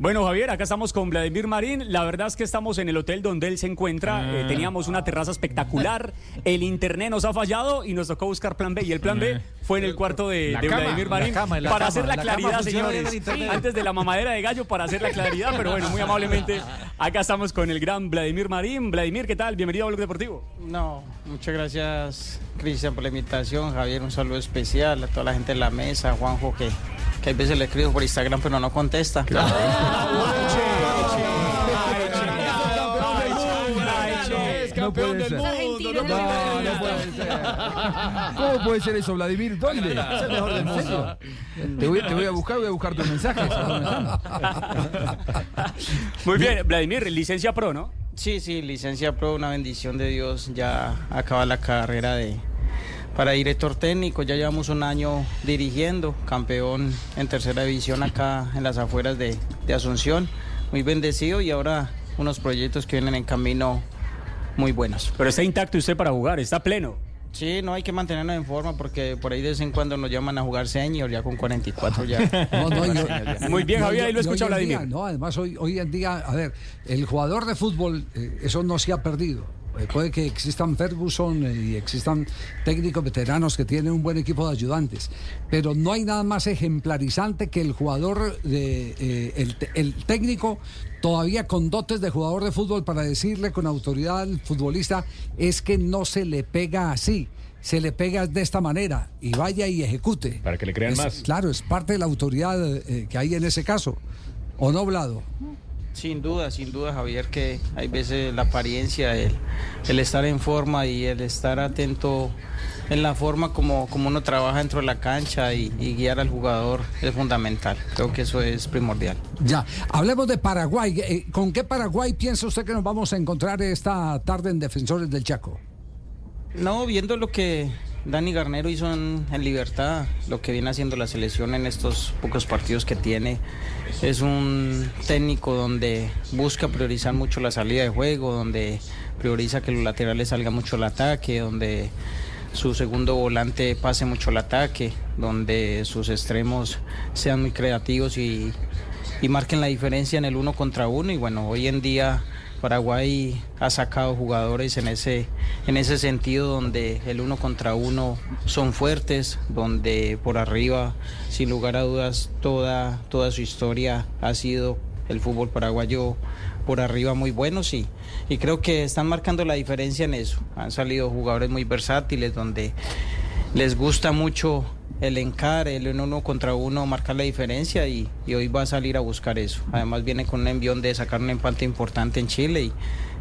Bueno, Javier, acá estamos con Vladimir Marín. La verdad es que estamos en el hotel donde él se encuentra. Ah. Eh, teníamos una terraza espectacular. El internet nos ha fallado y nos tocó buscar plan B. Y el plan B fue en el cuarto de, La de cama, Vladimir la Marín. cama, la para cama, hacer la, claridad, señores. Antes de la mamadera de gallo, para hacer la claridad. Pero bueno, muy amablemente, acá estamos con el gran Vladimir Marín. Vladimir, ¿qué tal? Bienvenido a Blog Deportivo. No, muchas gracias Cristian por la invitación, Javier, un saludo especial a toda la gente de la mesa, Juanjo que, que a veces le escribo por Instagram pero no contesta. campeón del mundo. No no puede ser. ¿Cómo puede ser eso, Vladimir? ¿Dónde? Es el mejor del mundo. Te voy, te voy a buscar, voy a buscar tus mensajes. Muy bien, Vladimir, licencia pro, ¿no? Sí, sí, licencia pro, una bendición de Dios, ya acaba la carrera de para director técnico, ya llevamos un año dirigiendo, campeón en tercera división acá en las afueras de, de Asunción, muy bendecido y ahora unos proyectos que vienen en camino muy buenos. Pero está intacto usted para jugar, está pleno. Sí, no hay que mantenernos en forma porque por ahí de vez en cuando nos llaman a jugar senior, ya con 44 ya. No, no, yo- Muy bien, Javier, ahí lo escucha Vladimir. no, además hoy, hoy en día, a ver, el jugador de fútbol, eh, eso no se ha perdido. Eh, puede que existan Ferguson eh, y existan técnicos veteranos que tienen un buen equipo de ayudantes, pero no hay nada más ejemplarizante que el jugador, de, eh, el, el técnico todavía con dotes de jugador de fútbol para decirle con autoridad al futbolista es que no se le pega así. Se le pega de esta manera y vaya y ejecute. Para que le crean Es- más. Claro, es parte de la autoridad eh, que hay en ese caso. ¿O no, Blado? Sin duda, sin duda, Javier, que hay veces la apariencia, el, el estar en forma y el estar atento en la forma como, como uno trabaja dentro de la cancha y, y guiar al jugador es fundamental. Creo que eso es primordial. Ya, hablemos de Paraguay. Eh, ¿Con qué Paraguay piensa usted que nos vamos a encontrar esta tarde en Defensores del Chaco? No, viendo lo que Dani Garnero hizo en, en Libertad, lo que viene haciendo la selección en estos pocos partidos que tiene, es un técnico donde busca priorizar mucho la salida de juego, donde prioriza que los laterales salgan mucho al ataque, donde su segundo volante pase mucho al ataque, donde sus extremos sean muy creativos y, y marquen la diferencia en el uno contra uno. Y bueno, hoy en día Paraguay ha sacado jugadores en ese, en ese sentido donde el uno contra uno son fuertes, donde por arriba, sin lugar a dudas, toda, toda su historia ha sido el fútbol paraguayo por arriba muy buenos y, y creo que están marcando la diferencia en eso. Han salido jugadores muy versátiles donde les gusta mucho el encar, el uno contra uno, marcar la diferencia y, hoy va a salir a buscar eso. Además viene con un envión de sacar un empate importante en Chile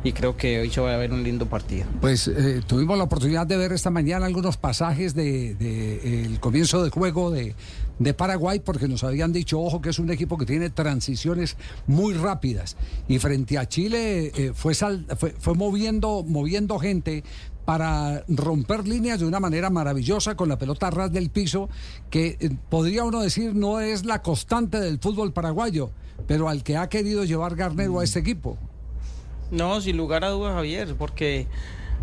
y, creo que hoy se va a ver un lindo partido. Pues eh, tuvimos la oportunidad de ver esta mañana algunos pasajes de, de, el comienzo de juego de, de Paraguay porque nos habían dicho, ojo, que es un equipo que tiene transiciones muy rápidas. Y frente a Chile eh, fue, sal- fue moviendo, moviendo gente para romper líneas de una manera maravillosa con la pelota ras del piso, que eh, podría uno decir no es la constante del fútbol paraguayo, pero al que ha querido llevar Garnero a este equipo. No, sin lugar a dudas, Javier, porque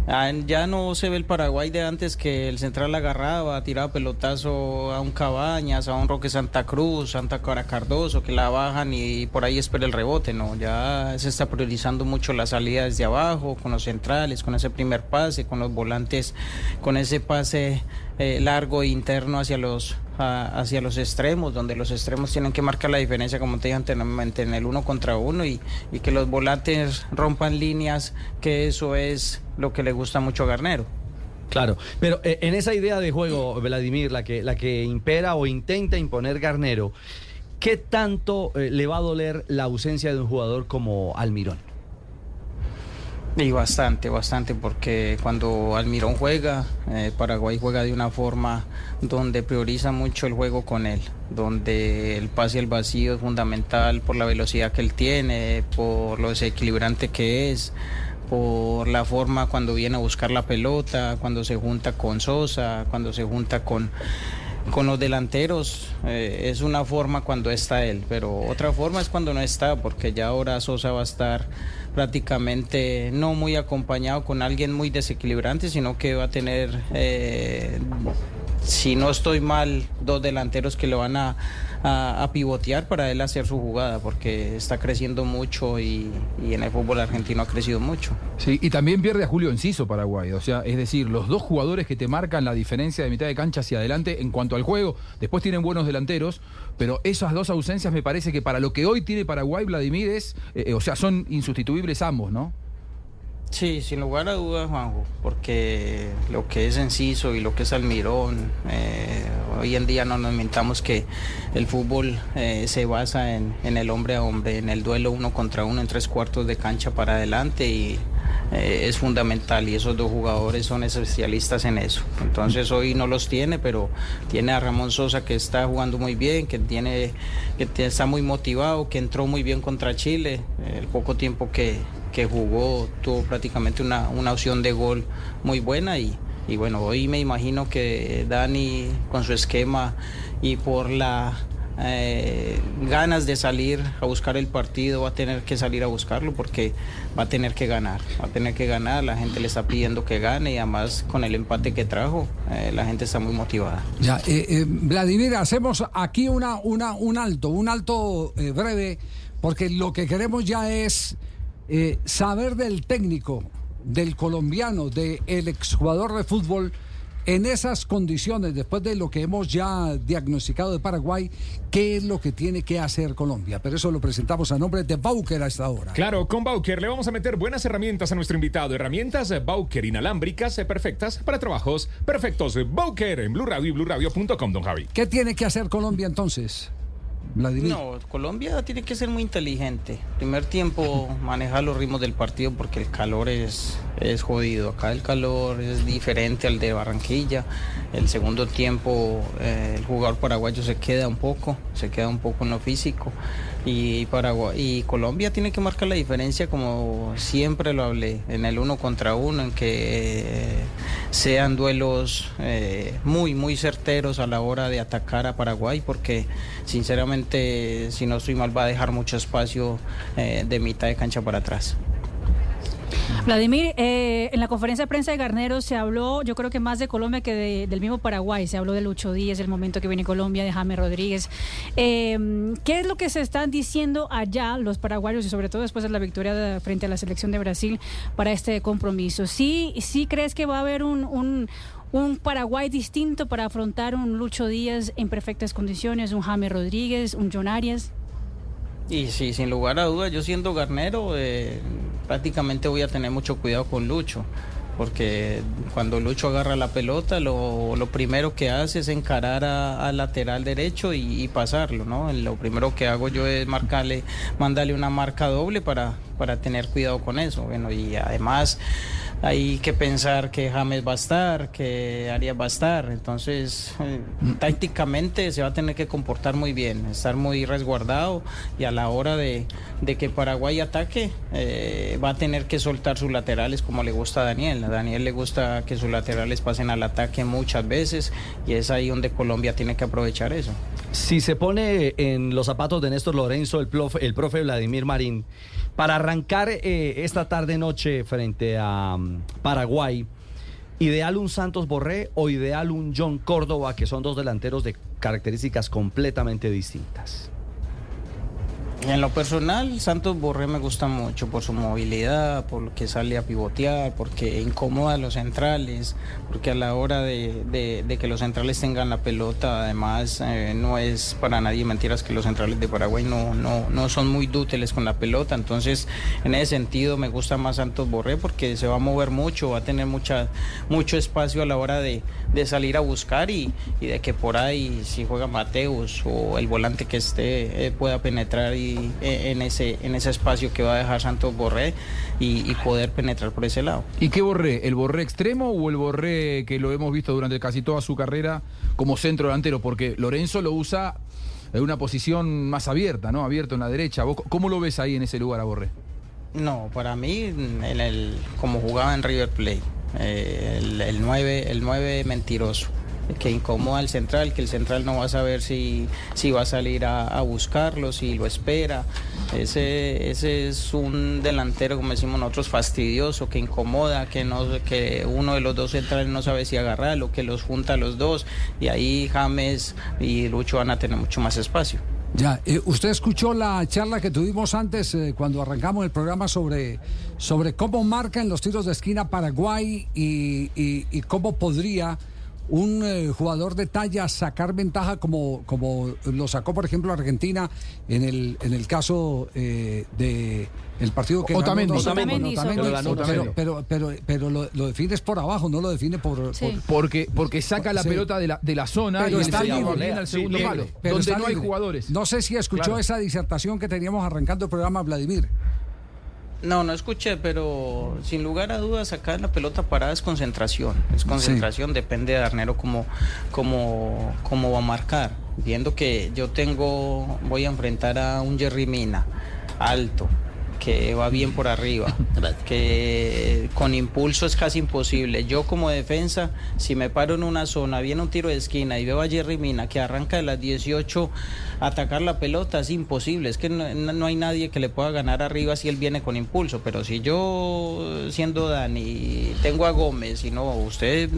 ya no se ve el Paraguay de antes que el central agarraba, tiraba pelotazo a un Cabañas, a un Roque Santa Cruz, Santa Cara Cardoso, que la bajan y por ahí espera el rebote, ¿no? Ya se está priorizando mucho la salida desde abajo, con los centrales, con ese primer pase, con los volantes, con ese pase eh, largo e interno hacia los a- hacia los extremos, donde los extremos tienen que marcar la diferencia, como te dije anteriormente, en el uno contra uno y, y que los volantes rompan líneas, que eso es lo que le gusta mucho a Garnero. Claro, pero eh, en esa idea de juego, Vladimir, la que, la que impera o intenta imponer Garnero, ¿qué tanto eh, le va a doler la ausencia de un jugador como Almirón? Y bastante, bastante, porque cuando Almirón juega, eh, Paraguay juega de una forma donde prioriza mucho el juego con él, donde el pase al vacío es fundamental por la velocidad que él tiene, por lo desequilibrante que es, por la forma cuando viene a buscar la pelota, cuando se junta con Sosa, cuando se junta con, con los delanteros eh, es una forma cuando está él, pero otra forma es cuando no está, porque ya ahora Sosa va a estar prácticamente no muy acompañado con alguien muy desequilibrante, sino que va a tener, eh, si no estoy mal, dos delanteros que le van a, a, pivotear para él hacer su jugada, porque está creciendo mucho y, y, en el fútbol argentino ha crecido mucho. Sí, y también pierde a Julio Enciso Paraguay, o sea, es decir, los dos jugadores que te marcan la diferencia de mitad de cancha hacia adelante en cuanto al juego, después tienen buenos delanteros, pero esas dos ausencias me parece que para lo que hoy tiene Paraguay, Vladimir, es, eh, o sea, son insustituibles ambos, ¿no? Sí, sin lugar a dudas, Juanjo, porque lo que es Enciso y lo que es Almirón, eh, hoy en día no nos mentamos que el fútbol eh, se basa en, el hombre a hombre, en el duelo uno contra uno en tres cuartos de cancha para adelante y eh, es fundamental y esos dos jugadores son especialistas en eso. Entonces hoy no los tiene, pero tiene a Ramón Sosa que está jugando muy bien, que tiene que está muy motivado, que entró muy bien contra Chile, el poco tiempo que que jugó tuvo prácticamente una, una opción de gol muy buena y, y bueno, hoy me imagino que Dani con su esquema y por la eh, ganas de salir a buscar el partido, va a tener que salir a buscarlo porque va a tener que ganar, va a tener que ganar, la gente le está pidiendo que gane y además con el empate que trajo, eh, la gente está muy motivada. Ya, eh, Vladimir, hacemos aquí una, una, un alto, un alto breve, porque lo que queremos ya es saber del técnico, del colombiano, del exjugador de fútbol, en esas condiciones, después de lo que hemos ya diagnosticado de Paraguay, ¿qué es lo que tiene que hacer Colombia? Pero eso lo presentamos a nombre de Bauker a esta hora. Claro, con Bauker le vamos a meter buenas herramientas a nuestro invitado. Herramientas Bauker inalámbricas perfectas para trabajos perfectos. Bauker en Blue Radio y BlueRadio.com, don Javi. ¿Qué tiene que hacer Colombia entonces? No, Colombia tiene que ser muy inteligente. Primer tiempo manejar los ritmos del partido porque el calor es, es jodido. Acá el calor es diferente al de Barranquilla. El segundo tiempo eh, el jugador paraguayo se queda un poco, se queda un poco en lo físico y Paraguay y Colombia tiene que marcar la diferencia como siempre lo hablé en el uno contra uno en que eh, sean duelos eh, muy muy certeros a la hora de atacar a Paraguay porque sinceramente si no estoy mal va a dejar mucho espacio eh, de mitad de cancha para atrás. Vladimir, eh, en la conferencia de prensa de Garnero se habló, yo creo que más de Colombia que del mismo Paraguay. Se habló de Lucho Díaz, el momento que viene Colombia, de Jaime Rodríguez. Eh, ¿Qué es lo que se están diciendo allá los paraguayos y sobre todo después de la victoria frente a la selección de Brasil para este compromiso? ¿Sí, sí crees que va a haber un, un Paraguay distinto para afrontar un Lucho Díaz en perfectas condiciones, un Jaime Rodríguez, un John Arias? Y sí, sin lugar a dudas, yo siendo garnero, eh, prácticamente voy a tener mucho cuidado con Lucho, porque cuando Lucho agarra la pelota, lo, primero que hace es encarar al lateral derecho y, pasarlo, ¿no? Lo primero que hago yo es marcarle, mandarle una marca doble para, para tener cuidado con eso. Bueno, y además hay que pensar que James va a estar, que Arias va a estar. Entonces, eh, tácticamente se va a tener que comportar muy bien, estar muy resguardado y a la hora de, que Paraguay ataque, eh, va a tener que soltar sus laterales como le gusta a Daniel. A Daniel le gusta que sus laterales pasen al ataque muchas veces y es ahí donde Colombia tiene que aprovechar eso. Si se pone en los zapatos de Néstor Lorenzo, el profe, el profe Vladimir Marín, para arrancar eh, esta tarde-noche frente a mm, Paraguay, ¿ideal un Santos Borré o ideal un John Córdoba, que son dos delanteros de características completamente distintas? En lo personal, Santos Borré me gusta mucho por su movilidad, por lo que sale a pivotear, porque incomoda a los centrales, porque a la hora de, que los centrales tengan la pelota, además eh, no es para nadie mentiras que los centrales de Paraguay no, no, no son muy dútiles con la pelota, entonces en ese sentido me gusta más Santos Borré porque se va a mover mucho, va a tener mucha, mucho espacio a la hora de, salir a buscar y, de que por ahí si juega Mateus o el volante que esté eh, pueda penetrar y eh, en, ese, en ese espacio que va a dejar Santos Borré y, poder penetrar por ese lado. ¿Y qué Borré? ¿El Borré extremo o el Borré que lo hemos visto durante casi toda su carrera como centro delantero? Porque Lorenzo lo usa en una posición más abierta, ¿no? Abierto en la derecha. ¿Cómo lo ves ahí en ese lugar a Borré? No, para mí, en el, como jugaba en River Plate, eh, el, el, 9, el 9 mentiroso que incomoda al central, que el central no va a saber si, si va a salir a, buscarlo, si lo espera. Ese, ese es un delantero, como decimos nosotros, fastidioso, que incomoda, que, no, que uno de los dos centrales no sabe si agarrarlo, que los junta a los dos, y ahí James y Lucho van a tener mucho más espacio. Ya, eh, usted escuchó la charla que tuvimos antes eh, cuando arrancamos el programa sobre, sobre cómo marca en los tiros de esquina Paraguay y, y- y cómo podría un eh, jugador de talla sacar ventaja como, como lo sacó, por ejemplo, Argentina en el, en el caso eh, de el partido que Otamendi. ganó 2-1 con Otamendi, Otamendi, pero pero, pero, pero, lo, lo defines por abajo, no lo define por... Sí. por- Porque, porque saca la Sí. pelota de la, de la zona Pero y está libre. al segundo Sí, palo, donde está no hay libre. jugadores. No sé si escuchó Claro. esa disertación que teníamos arrancando el programa, Vladimir. No, no escuché, pero sin lugar a dudas acá en la pelota parada es concentración. Es concentración, depende de Arnero cómo, cómo, cómo va a marcar. Viendo que yo tengo, voy a enfrentar a un Jerry Mina, alto, que va bien por arriba, que con impulso es casi imposible. Yo como defensa, si me paro en una zona, viene un tiro de esquina y veo a Jerry Mina que arranca de las 18 a atacar la pelota, es imposible. Es que no, no hay nadie que le pueda ganar arriba si él viene con impulso. Pero si yo, siendo Dani, tengo a Gómez y no, usted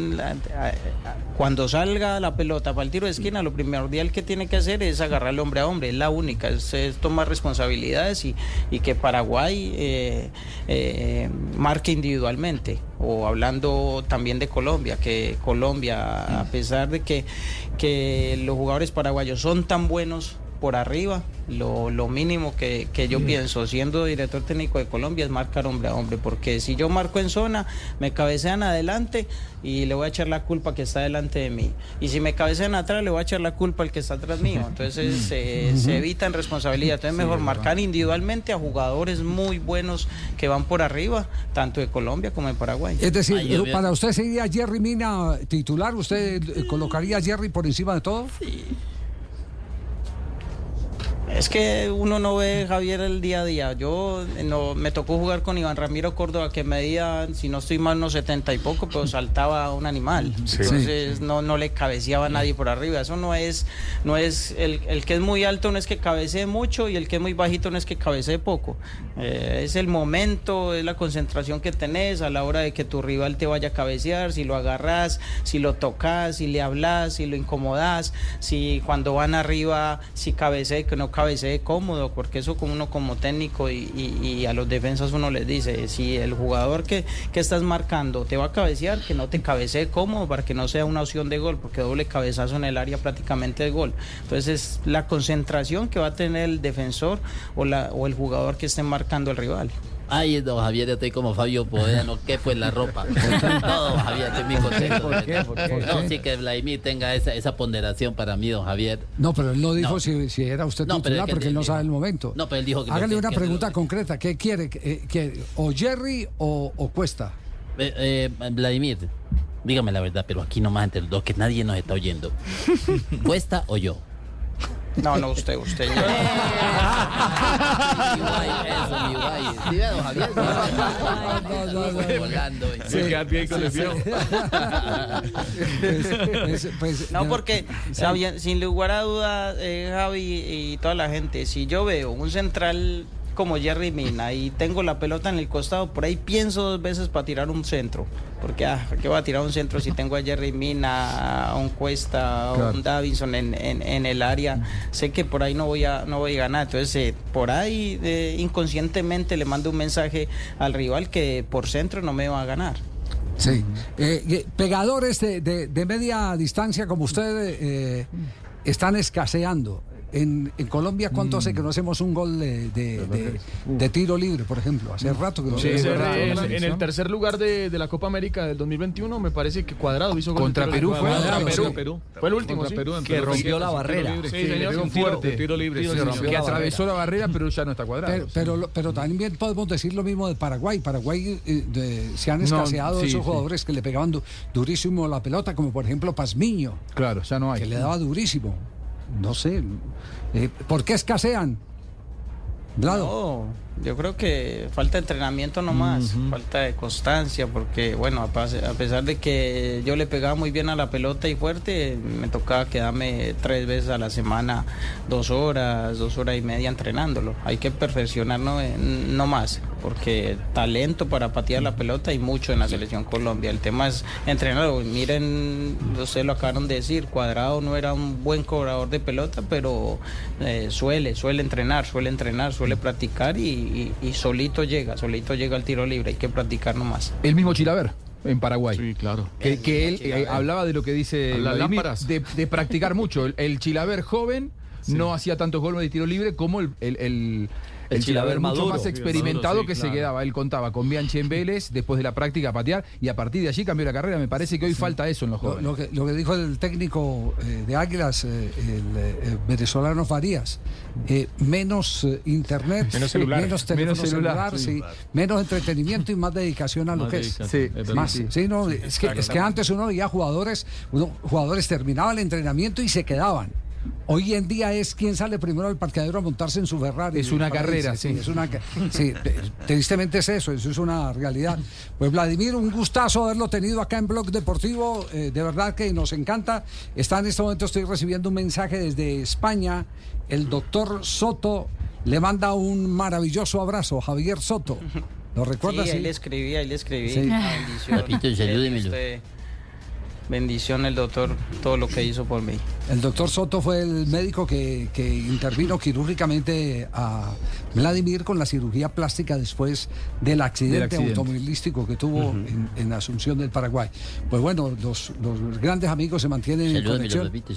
cuando salga la pelota para el tiro de esquina, lo primordial que tiene que hacer es agarrarle hombre a hombre, es la única, es, es tomar responsabilidades y, y que Paraguay eh, eh, marque individualmente. O hablando también de Colombia, que Colombia, a pesar de que, que los jugadores paraguayos son tan buenos por arriba, lo, lo mínimo que, que yo pienso, siendo director técnico de Colombia, es marcar hombre a hombre, porque si yo marco en zona, me cabecean adelante y le voy a echar la culpa que está delante de mí. Y si me cabecean atrás, le voy a echar la culpa al que está atrás mío. Entonces se- se evitan responsabilidad. Entonces mejor marcar individualmente a jugadores muy buenos que van por arriba, tanto de Colombia como de Paraguay. Es decir, Ay, para usted sería Jerry Mina titular, ¿usted eh, colocaría a Jerry por encima de todo? Es que uno no ve Javier el día a día. Yo eh, no me tocó jugar con Iván Ramiro Córdoba que medía, si no estoy mal, unos 70 y poco, pero saltaba un animal. Sí. Entonces no, no le cabeceaba a nadie por arriba. Eso no es, no es el, el que es muy alto no es que cabecee mucho y el que es muy bajito no es que cabecee poco. Eh, es el momento, es la concentración que tenés a la hora de que tu rival te vaya a cabecear, si lo agarras, si lo tocas, si le hablas, si lo incomodas, si cuando van arriba, si cabecee, que no cabecee cómodo, porque eso como uno como técnico y, y- y a los defensas uno les dice, si el jugador que, que estás marcando te va a cabecear, que no te cabecee cómodo para que no sea una opción de gol, porque doble cabezazo en el área prácticamente es gol. Entonces es la concentración que va a tener el defensor o, la, o el jugador que esté marcando el rival. Ay, don Javier, yo estoy como Fabio Poveda, no qué pues la ropa. No, don Javier, estoy muy contento. ¿Por qué? ¿Por qué? No, sí que Vladimir tenga esa, esa ponderación para mí, don Javier. No, pero él no dijo No. Si, si era usted No, pero titular es que porque él no sabe el momento. No, pero él dijo que Hágale que- una que- pregunta que- concreta. ¿Qué quiere? Eh, que- ¿O Jerry o, o Cuesta? Eh, eh, Vladimir, dígame la verdad, pero aquí nomás entre los dos, que nadie nos está oyendo. ¿Cuesta o yo? No, no, usted, usted. Fiel. Pues, pues, No, porque sabía- sin lugar a dudas, eh, Javi y toda la gente, si yo veo un central como Jerry Mina y tengo la pelota en el costado, por ahí pienso dos veces para tirar un centro. Porque, ah, ¿qué voy a tirar un centro si tengo a Jerry Mina, a un Cuesta, a Claro. un Davinson en, en- en el área? Sé que por ahí no voy a, no voy a ganar. Entonces, eh, por ahí eh, inconscientemente le mando un mensaje al rival que por centro no me va a ganar. Sí. Eh, eh, pegadores de, de- de media distancia como usted están escaseando. En, en Colombia, ¿cuánto hace que no hacemos un gol de, de- de- de tiro libre, por ejemplo? Hace rato que no Sí, se en, verdad. en el tercer lugar de, de la Copa América del 2021, me parece que Cuadrado hizo gol Contra Perú fue, Contra Perú. sí. Perú. Fue el último, Contra sí. Perú en Que rompió la barrera. Sí, le pegó tiro- fuerte. tiro libre, que atravesó la barrera, pero ya no está cuadrado. Pero, pero, lo- pero también podemos decir lo mismo de Paraguay. Paraguay eh, de- se han No, escaseado sí, esos sí. jugadores que le pegaban du- durísimo la pelota, como por ejemplo Pazmiño, Claro, ya no hay. que le daba durísimo. No sé. eh, ¿Por qué escasean? No, yo creo que falta entrenamiento nomás, falta de constancia, porque bueno, a, pesar de que yo le pegaba muy bien a la pelota y fuerte, me tocaba quedarme tres veces a la semana, dos horas, dos horas y media entrenándolo. Hay que perfeccionar no, Eh, no más, porque talento para patear la pelota hay mucho en la selección Colombia. El tema es entrenarlo. Miren, ustedes lo acabaron de decir, Cuadrado no era un buen cobrador de pelota, pero eh, suele, suele entrenar, suele entrenar, suele practicar y, y- y solito llega, solito llega al tiro libre. Hay que practicar nomás. El mismo Chilaver en Paraguay. Sí, claro. Que, que él eh, hablaba de lo que dice Vladimir, de, de practicar mucho. El, el Chilaver joven no hacía tantos goles de tiro libre como el, el, el- el El Chilaver Chilaver mucho maduro. más Sí, experimentado maduro, sí, que se claro. quedaba. Él contaba con Bianchi en Vélez, después de la práctica a patear, y a partir de allí cambió la carrera. Me parece que hoy falta eso en los Lo, jóvenes. lo que, lo que dijo el técnico eh, de Águilas, eh, el eh, venezolano Farías, eh, menos eh, internet, Menos celular. menos teléfono Menos celular, celular, sí. sí, menos entretenimiento y más dedicación a lo Más que es. dedicación, Sí, es verdad. Más, sí. sí, no, es que, es que antes uno veía jugadores, uno, jugadores terminaban el entrenamiento y se quedaban. Hoy en día es quien sale primero al parqueadero a montarse en su Ferrari. Es una carrera, sí. Es una, ca- sí, te- tristemente es eso, eso es una realidad. Pues Vladimir, un gustazo haberlo tenido acá en Blog Deportivo, eh, de verdad que nos encanta. Está en este momento, estoy recibiendo un mensaje desde España, el doctor Soto le manda un maravilloso abrazo, Javier Soto. ¿Lo recuerdas? Sí, ahí le escribí, ahí le escribí. Sí. Papito, salúdemelo. Bendición el doctor, todo lo que hizo por mí. El doctor Soto fue el médico que, que intervino quirúrgicamente a Vladimir con la cirugía plástica después del accidente, accidente. automovilístico que tuvo en, en Asunción del Paraguay. Pues bueno, los, los grandes amigos se mantienen en conexión. papito,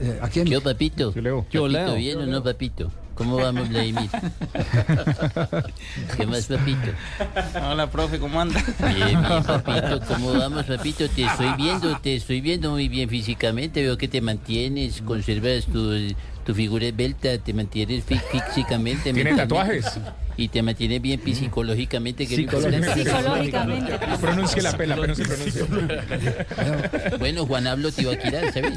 eh, ¿A quién? ¿Qué hubo, papito? Yo leo. Yo Papito, leo. ¿bien o no, papito? ¿Cómo vamos, Vladimir? ¿Qué más, papito? Hola, profe, ¿cómo anda? Bien, bien, papito. ¿Cómo vamos, papito? Te estoy viendo, te estoy viendo muy bien físicamente. Veo que te mantienes, conservas tu, tu figura esbelta, te mantienes fí- físicamente. ¿Tiene tatuajes? Y te mantienes bien psicológicamente. que Psicológicamente. Psicológicamente. Pronuncie la pela, pero no se pronuncia. Bueno, Juan Hablo Tibaquirá, ¿sabes?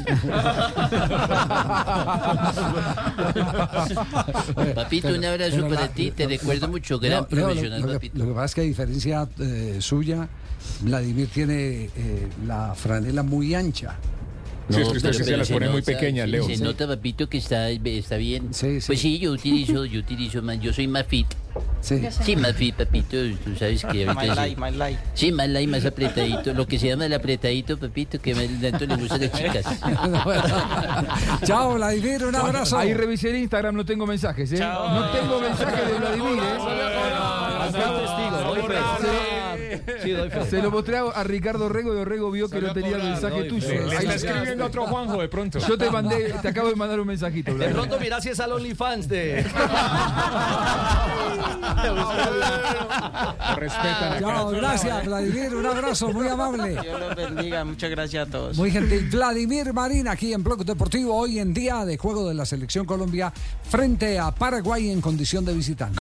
Papito, un abrazo Pero para ti. Te recuerdo mucho. Gran profesional, lo, que, papito. lo que pasa es que a diferencia eh, suya, Vladimir tiene eh, la franela muy ancha. Sí, es que usted pero- se pero las pone muy nota, pequeñas, sí, Leo. Se Sí. nota, papito, que está, está bien. Sí, sí. Pues sí, yo utilizo, yo utilizo más, yo soy más fit. Sí. Sí, más fit, papito. Tú sabes que ahorita life, my life. Sí, más light, más apretadito. Lo que se llama el apretadito, papito, que más tanto le gusta a las chicas. Chao, Vladimir, un abrazo. Ahí revisé el Instagram, no tengo mensajes, ¿eh? No tengo mensajes de Vladimir, ¿eh? Soy testigo. Sí, doy fe. Se lo mostré a Ricardo Rego y Orrego vio que no tenía el mensaje tuyo. Le está escribiendo otro Juanjo de pronto. Yo te mandé, te acabo de mandar un mensajito, De pronto mirá si es al OnlyFans de... Respetan. Chao, gracias, Vladimir, un abrazo, muy amable. Dios los bendiga. Muchas gracias a todos. Muy gentil. Vladimir Marín aquí en Blog Deportivo, hoy en día de juego de la Selección Colombia frente a Paraguay en condición de visitante.